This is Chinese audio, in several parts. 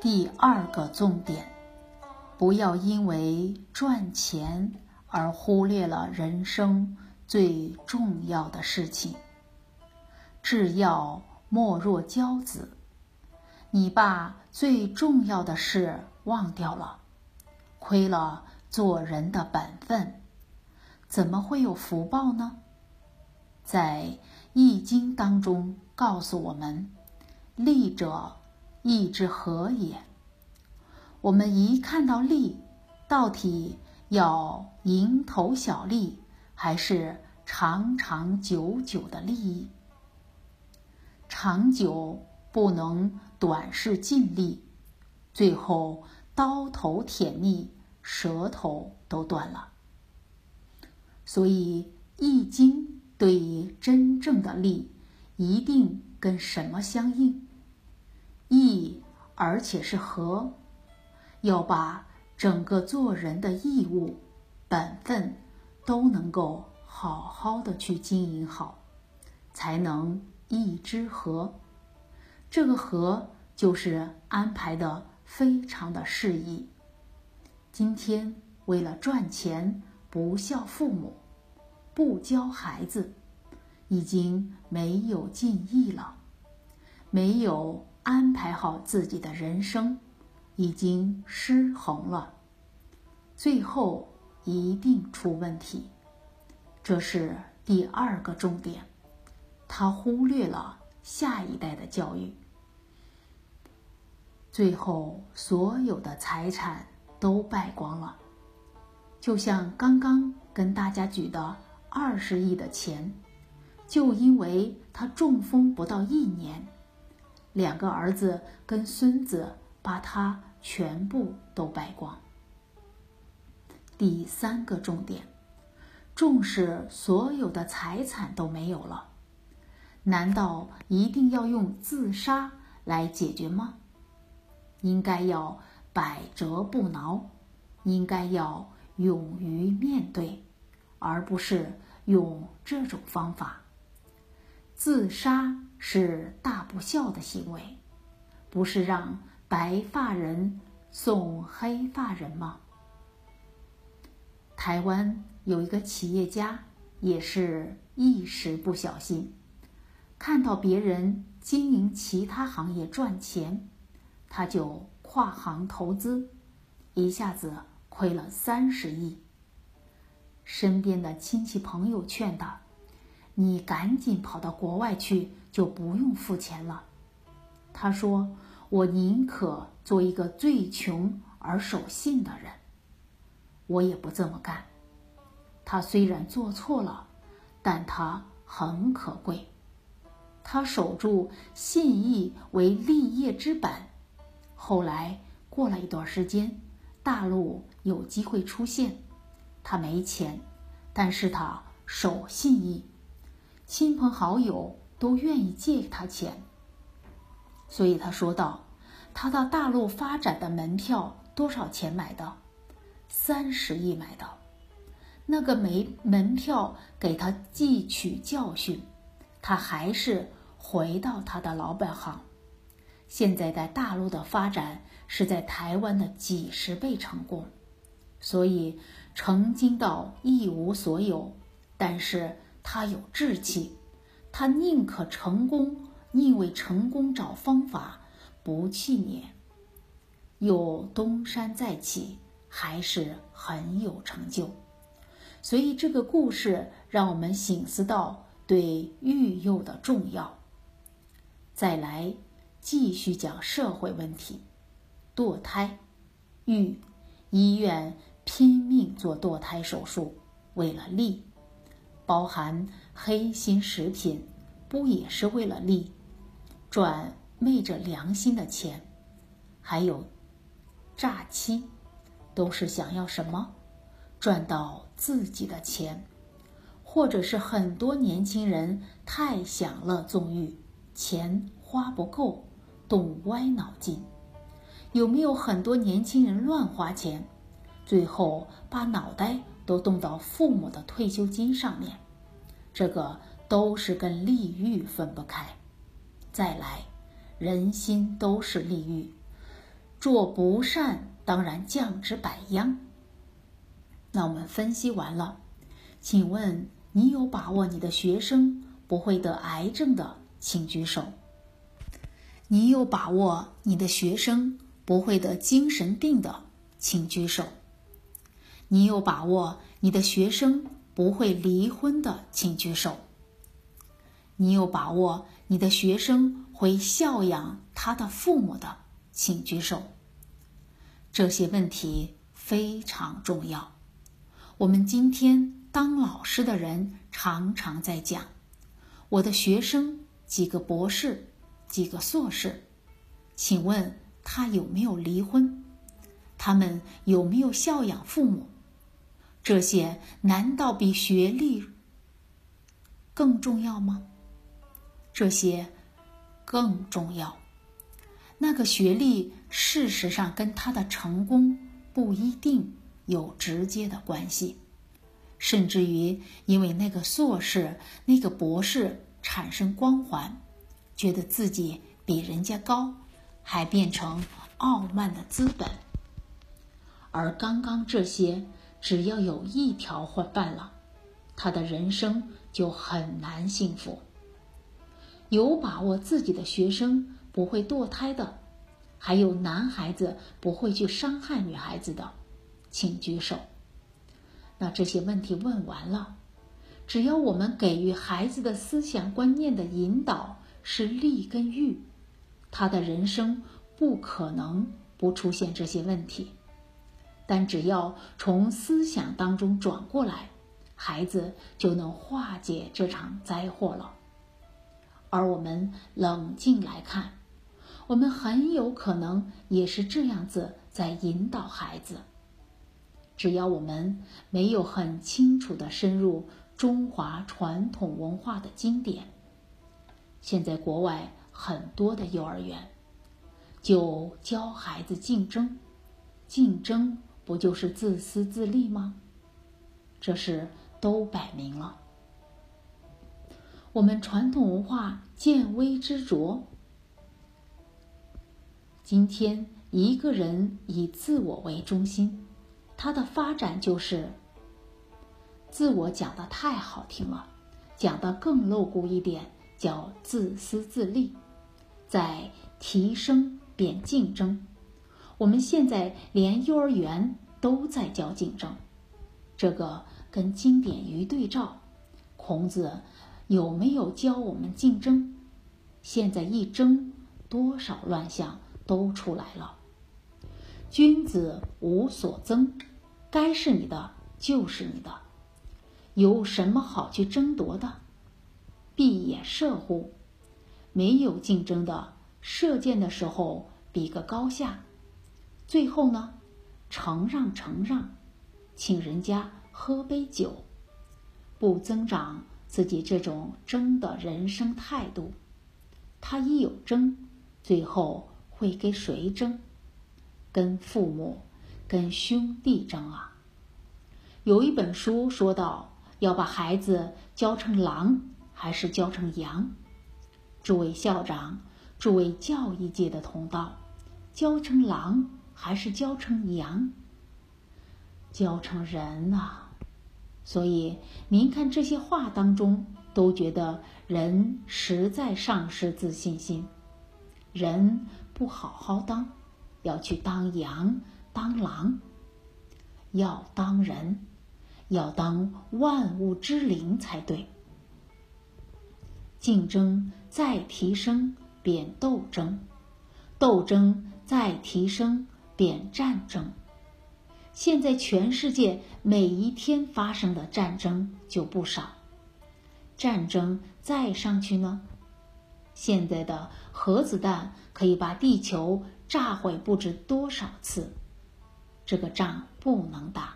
第二个重点，不要因为赚钱而忽略了人生最重要的事情。制药莫若骄子，你把最重要的事忘掉了，亏了做人的本分，怎么会有福报呢？在《易经》当中告诉我们：“利者。”义之和也。我们一看到利，到底要蝇头小利，还是长长久久的利益？长久不能短视尽力，最后刀头舔蜜，舌头都断了。所以，《易经》对于真正的利，一定跟什么相应？义，而且是和，要把整个做人的义务、本分都能够好好的去经营好，才能义之和。这个和就是安排的非常的适宜。今天为了赚钱不孝父母，不教孩子，已经没有尽义了，没有。安排好自己的人生，已经失衡了，最后一定出问题。这是第二个重点，他忽略了下一代的教育，最后所有的财产都败光了。就像刚刚跟大家举的二十亿的钱，就因为他中风不到一年。两个儿子跟孙子把他全部都败光。第三个重点，重视所有的财产都没有了，难道一定要用自杀来解决吗？应该要百折不挠，应该要勇于面对，而不是用这种方法。自杀是大不孝的行为，不是让白发人送黑发人吗？台湾有一个企业家，也是一时不小心，看到别人经营其他行业赚钱，他就跨行投资，一下子亏了三十亿。身边的亲戚朋友劝他。你赶紧跑到国外去，就不用付钱了。他说：“我宁可做一个最穷而守信的人，我也不这么干。”他虽然做错了，但他很可贵。他守住信义为立业之本。后来过了一段时间，大陆有机会出现，他没钱，但是他守信义。亲朋好友都愿意借他钱，所以他说道：“他到大陆发展的门票多少钱买的？三十亿买的。那个没门票给他汲取教训，他还是回到他的老本行。现在在大陆的发展是在台湾的几十倍成功，所以曾经到一无所有，但是。”他有志气，他宁可成功，宁为成功找方法，不气馁。有东山再起，还是很有成就。所以这个故事让我们醒思到对育幼的重要。再来继续讲社会问题，堕胎，育医院拼命做堕胎手术，为了利。包含黑心食品，不也是为了利，赚昧着良心的钱？还有诈欺，都是想要什么？赚到自己的钱，或者是很多年轻人太享乐纵欲，钱花不够，动歪脑筋。有没有很多年轻人乱花钱，最后把脑袋？都动到父母的退休金上面，这个都是跟利欲分不开。再来，人心都是利欲，做不善，当然降之百殃。那我们分析完了，请问你有把握你的学生不会得癌症的，请举手。你有把握你的学生不会得精神病的，请举手。你有把握你的学生不会离婚的，请举手。你有把握你的学生会孝养他的父母的，请举手。这些问题非常重要。我们今天当老师的人常常在讲，我的学生几个博士，几个硕士，请问他有没有离婚？他们有没有孝养父母？这些难道比学历更重要吗？这些更重要。那个学历事实上跟他的成功不一定有直接的关系，甚至于因为那个硕士、那个博士产生光环，觉得自己比人家高，还变成傲慢的资本。而刚刚这些，只要有一条坏办了，他的人生就很难幸福。有把握自己的学生不会堕胎的，还有男孩子不会去伤害女孩子的，请举手。那这些问题问完了，只要我们给予孩子的思想观念的引导是利跟欲，他的人生不可能不出现这些问题。但只要从思想当中转过来，孩子就能化解这场灾祸了。而我们冷静来看，我们很有可能也是这样子在引导孩子。只要我们没有很清楚的深入中华传统文化的经典，现在国外很多的幼儿园就教孩子竞争，竞争不就是自私自利吗？这事都摆明了。我们传统文化见微知著。今天一个人以自我为中心，他的发展就是自我讲的太好听了，讲的更露骨一点叫自私自利，在提升变竞争。我们现在连幼儿园都在教竞争，这个跟经典一对照，孔子。有没有教我们竞争？现在一争，多少乱象都出来了。君子无所争，该是你的就是你的，有什么好去争夺的？闭眼射乎？没有竞争的，射箭的时候比个高下，最后呢，承让承让，请人家喝杯酒，不增长。自己这种争的人生态度，他一有争，最后会跟谁争？跟父母、跟兄弟争啊！有一本书说到，要把孩子教成狼还是教成羊？诸位校长，诸位教育界的同道，教成狼还是教成羊？教成人啊！所以，您看这些话当中，都觉得人实在丧失自信心，人不好好当，要去当羊当狼，要当人，要当万物之灵才对。竞争再提升变斗争，斗争再提升变战争。现在全世界每一天发生的战争就不少，战争再上去呢，现在的核子弹可以把地球炸毁不知多少次，这个仗不能打，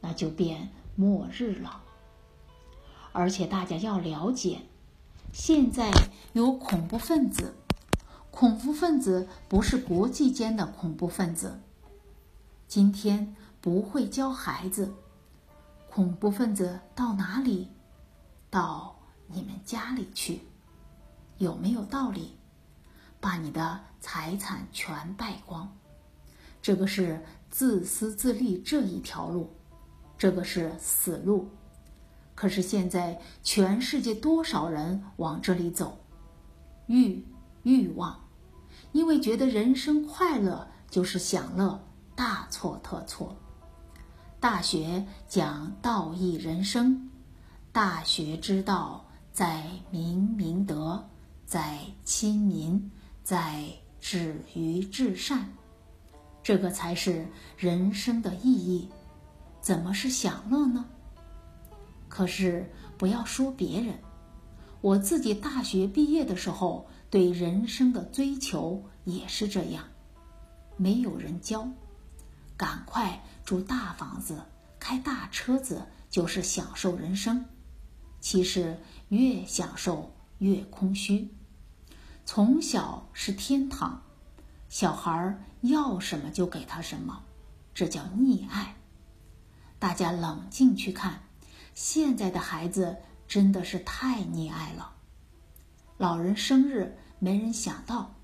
那就变末日了。而且大家要了解，现在有恐怖分子，恐怖分子不是国际间的恐怖分子。今天不会教孩子，恐怖分子到哪里？到你们家里去，有没有道理？把你的财产全败光，这个是自私自利这一条路，这个是死路。可是现在全世界多少人往这里走？欲欲望，因为觉得人生快乐就是享乐，大错特错。大学讲道义人生，大学之道在明明德，在亲民，在止于至善，这个才是人生的意义。怎么是享乐呢？可是不要说别人，我自己大学毕业的时候，对人生的追求也是这样，没有人教。赶快住大房子，开大车子，就是享受人生。其实越享受越空虚。从小是天堂，小孩要什么就给他什么，这叫溺爱。大家冷静去看，现在的孩子真的是太溺爱了。老人生日没人想到，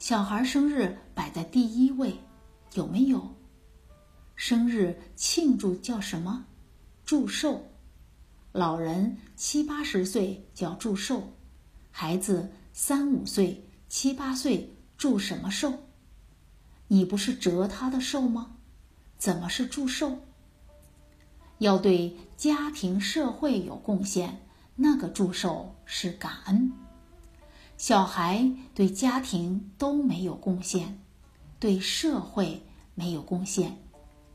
小孩生日摆在第一位。有没有生日庆祝叫什么？祝寿。老人七八十岁叫祝寿，孩子三五岁、七八岁祝什么寿？你不是折他的寿吗？怎么是祝寿？要对家庭社会有贡献，那个祝寿是感恩。小孩对家庭都没有贡献。对社会没有贡献，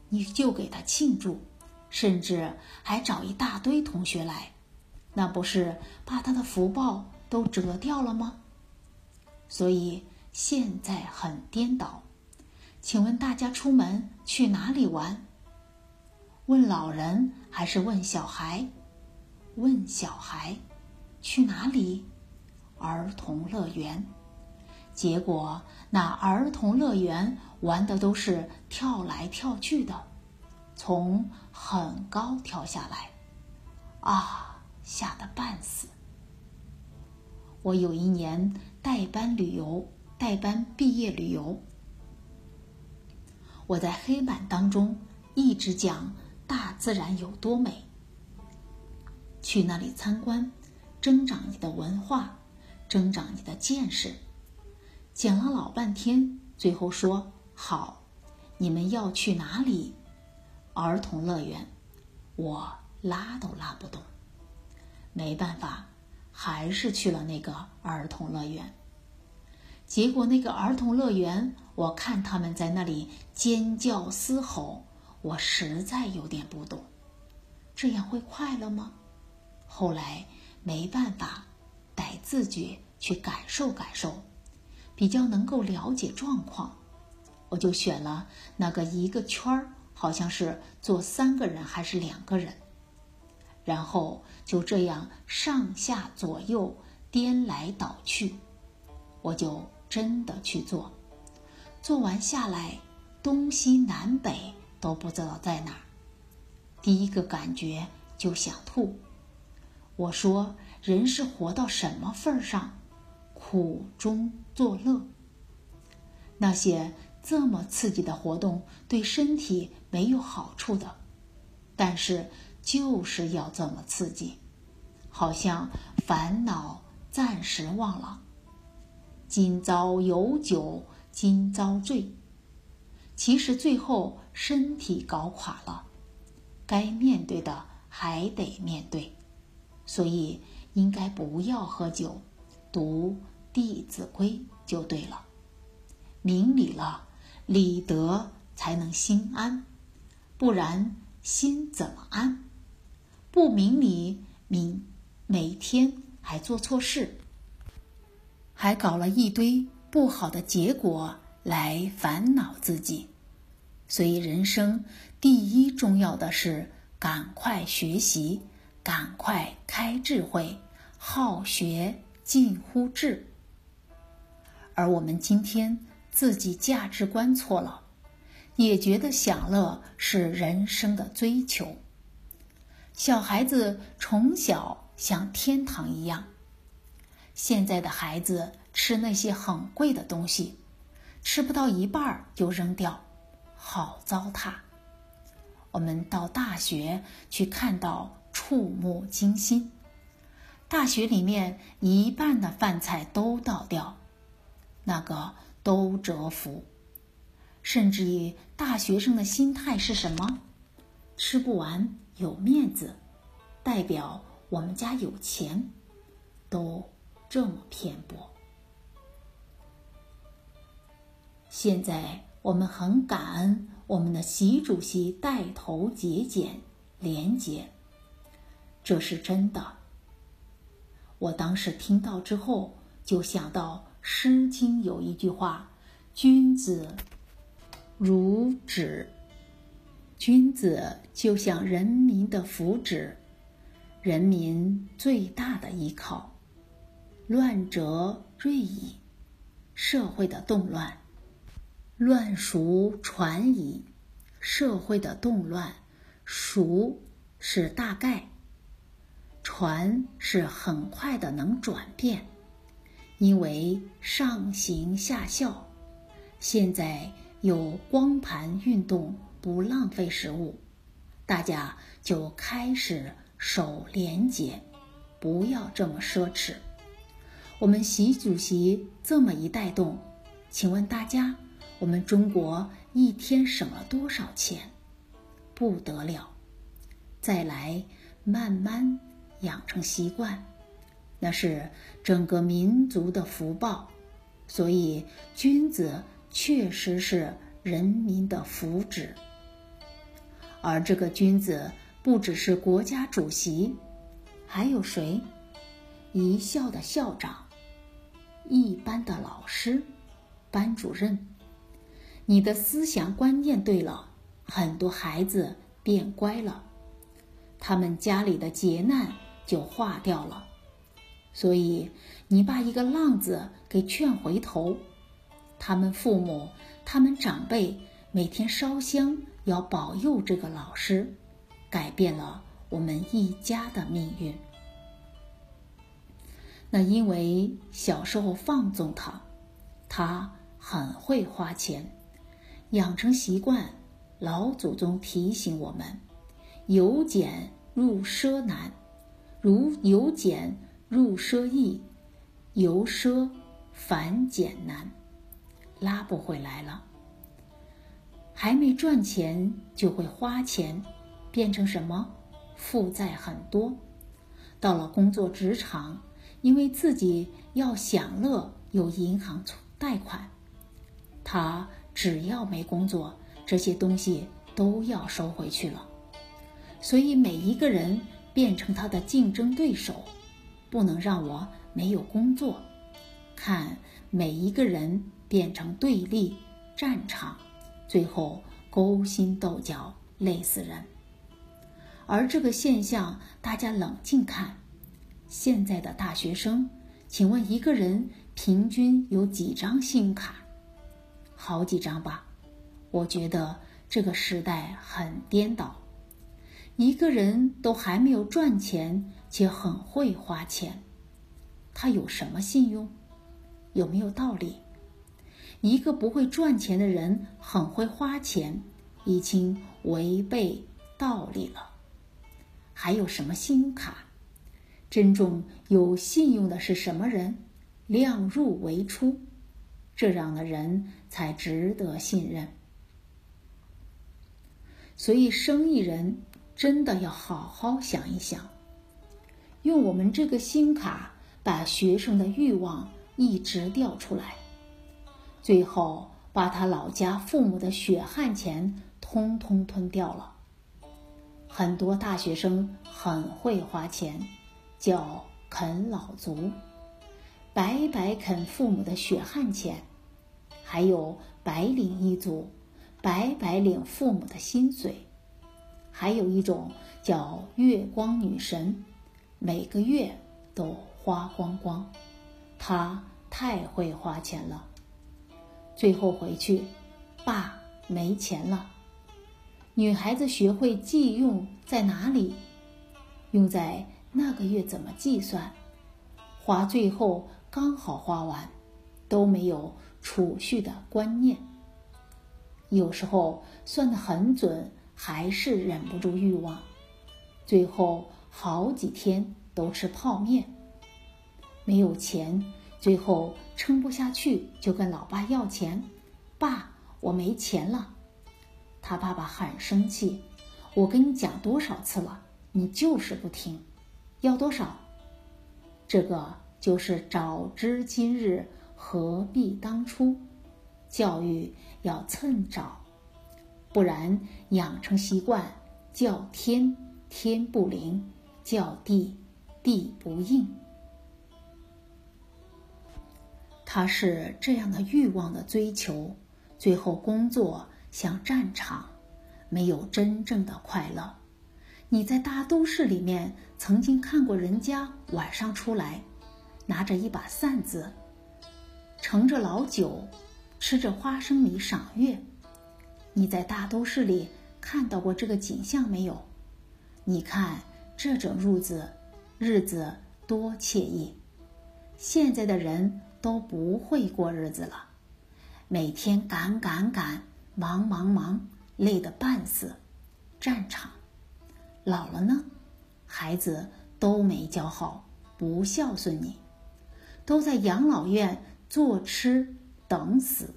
你就给他庆祝，甚至还找一大堆同学来，那不是把他的福报都折掉了吗？所以现在很颠倒。请问大家出门去哪里玩？问老人还是问小孩？问小孩，去哪里？儿童乐园。结果，那儿童乐园玩的都是跳来跳去的，从很高跳下来，啊，吓得半死。我有一年带班旅游，带班毕业旅游，我在黑板当中一直讲大自然有多美，去那里参观，增长你的文化，增长你的见识。讲了老半天，最后说：“好，你们要去哪里？儿童乐园。”我拉都拉不动，没办法，还是去了那个儿童乐园。结果那个儿童乐园，我看他们在那里尖叫嘶吼，我实在有点不懂，这样会快乐吗？后来没办法，得自觉去感受感受。比较能够了解状况，我就选了那个一个圈儿，好像是坐三个人还是两个人，然后就这样上下左右颠来倒去，我就真的去做，做完下来东西南北都不知道在哪儿，第一个感觉就想吐。我说人是活到什么份儿上？苦中作乐，那些这么刺激的活动对身体没有好处的，但是就是要这么刺激，好像烦恼暂时忘了。今朝有酒今朝醉，其实最后身体搞垮了，该面对的还得面对，所以应该不要喝酒，读。《弟子规》就对了，明理了，理德才能心安，不然心怎么安？不明理，明每天还做错事，还搞了一堆不好的结果来烦恼自己。所以，人生第一重要的是赶快学习，赶快开智慧，好学近乎智。而我们今天自己价值观错了，也觉得享乐是人生的追求。小孩子从小像天堂一样，现在的孩子吃那些很贵的东西，吃不到一半就扔掉，好糟蹋。我们到大学去看到触目惊心，大学里面一半的饭菜都倒掉，那个都折服。甚至于大学生的心态是什么？吃不完有面子，代表我们家有钱，都这么偏颇。现在我们很感恩我们的习主席带头节俭廉洁，这是真的。我当时听到之后，就想到《诗经》有一句话：“君子。”如止，君子就像人民的福祉，人民最大的依靠。乱则锐矣，社会的动乱；乱熟传矣，社会的动乱。熟是大概，传是很快的能转变，因为上行下效。现在。有光盘运动，不浪费食物，大家就开始守廉洁，不要这么奢侈。我们习主席这么一带动，请问大家，我们中国一天省了多少钱？不得了！再来慢慢养成习惯，那是整个民族的福报。所以君子。确实是人民的福祉，而这个君子不只是国家主席，还有谁？一校的校长，一班的老师，班主任。你的思想观念对了，很多孩子变乖了，他们家里的劫难就化掉了。所以，你把一个浪子给劝回头。他们父母、他们长辈每天烧香，要保佑这个老师，改变了我们一家的命运。那因为小时候放纵他，他很会花钱，养成习惯。老祖宗提醒我们：由俭入奢难，如由俭入奢易，由奢反俭难。拉不回来了。还没赚钱就会花钱，变成什么？负债很多。到了工作职场，因为自己要享乐，有银行贷款，他只要没工作，这些东西都要收回去了。所以每一个人变成他的竞争对手，不能让我没有工作。看每一个人。变成对立战场，最后勾心斗角，累死人。而这个现象，大家冷静看，现在的大学生，请问一个人平均有几张信用卡？好几张吧。我觉得这个时代很颠倒，一个人都还没有赚钱，且很会花钱，他有什么信用？有没有道理？一个不会赚钱的人很会花钱，已经违背道理了。还有什么信用卡？真正有信用的是什么人？量入为出，这样的人才值得信任。所以，生意人真的要好好想一想，用我们这个新卡把学生的欲望一直调出来。最后把他老家父母的血汗钱通通吞掉了。很多大学生很会花钱，叫啃老族，白白啃父母的血汗钱；还有白领一族，白白领父母的薪水；还有一种叫月光女神，每个月都花光光。她太会花钱了。最后回去，爸没钱了。女孩子学会计用在哪里？用在那个月怎么计算？花最后刚好花完，都没有储蓄的观念。有时候算得很准，还是忍不住欲望，最后好几天都吃泡面。没有钱，最后撑不下去，就跟老爸要钱。爸，我没钱了。他爸爸很生气。我跟你讲多少次了，你就是不听。要多少？这个就是早知今日，何必当初。教育要趁早，不然养成习惯，叫天天不灵，叫地地不应。他是这样的欲望的追求，最后工作像战场，没有真正的快乐。你在大都市里面曾经看过人家晚上出来，拿着一把扇子，盛着老酒，吃着花生米赏月。你在大都市里看到过这个景象没有？你看这种日子，日子多惬意。现在的人。都不会过日子了，每天赶赶赶，忙忙忙，累得半死。战场，老了呢，孩子都没教好，不孝顺你，都在养老院坐吃等死。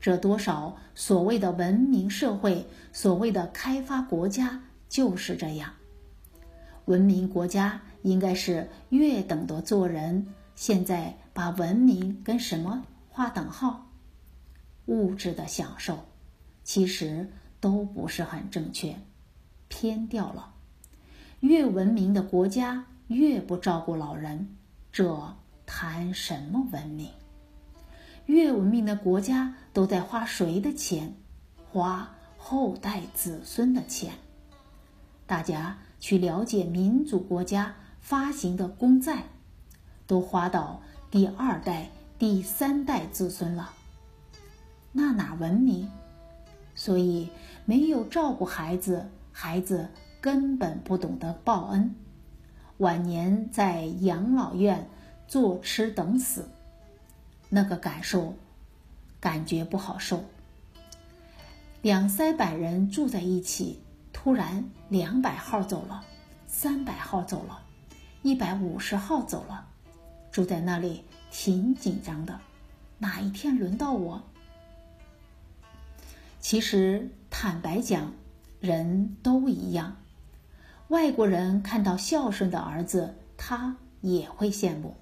这多少所谓的文明社会，所谓的开发国家就是这样。文明国家应该是越等的做人。现在把文明跟什么划等号？物质的享受，其实都不是很正确，偏掉了。越文明的国家越不照顾老人，这谈什么文明？越文明的国家都在花谁的钱？花后代子孙的钱。大家去了解民主国家发行的公债。都花到第二代、第三代子孙了，那哪文明？所以没有照顾孩子，孩子根本不懂得报恩，晚年在养老院坐吃等死，那个感受，感觉不好受。两三百人住在一起，突然两百号走了，三百号走了，一百五十号走了。住在那里挺紧张的，哪一天轮到我？其实坦白讲，人都一样。外国人看到孝顺的儿子，他也会羡慕。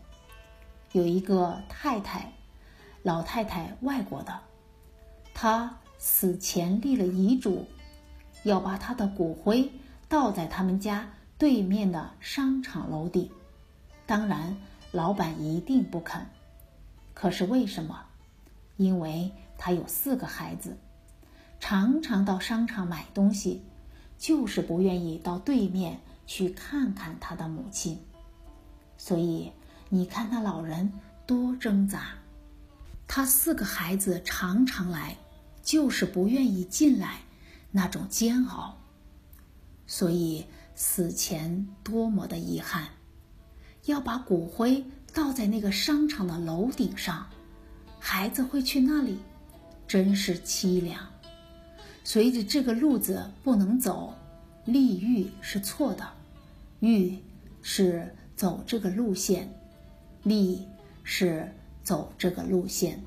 有一个太太，老太太，外国的，她死前立了遗嘱，要把她的骨灰倒在他们家对面的商场楼顶。当然。老板一定不肯，可是为什么？因为他有四个孩子，常常到商场买东西，就是不愿意到对面去看看他的母亲。所以你看那老人多挣扎，他四个孩子常常来，就是不愿意进来，那种煎熬。所以死前多么的遗憾。要把骨灰倒在那个商场的楼顶上，孩子会去那里，真是凄凉。随着这个路子不能走，立欲是错的，欲是走这个路线，立是走这个路线。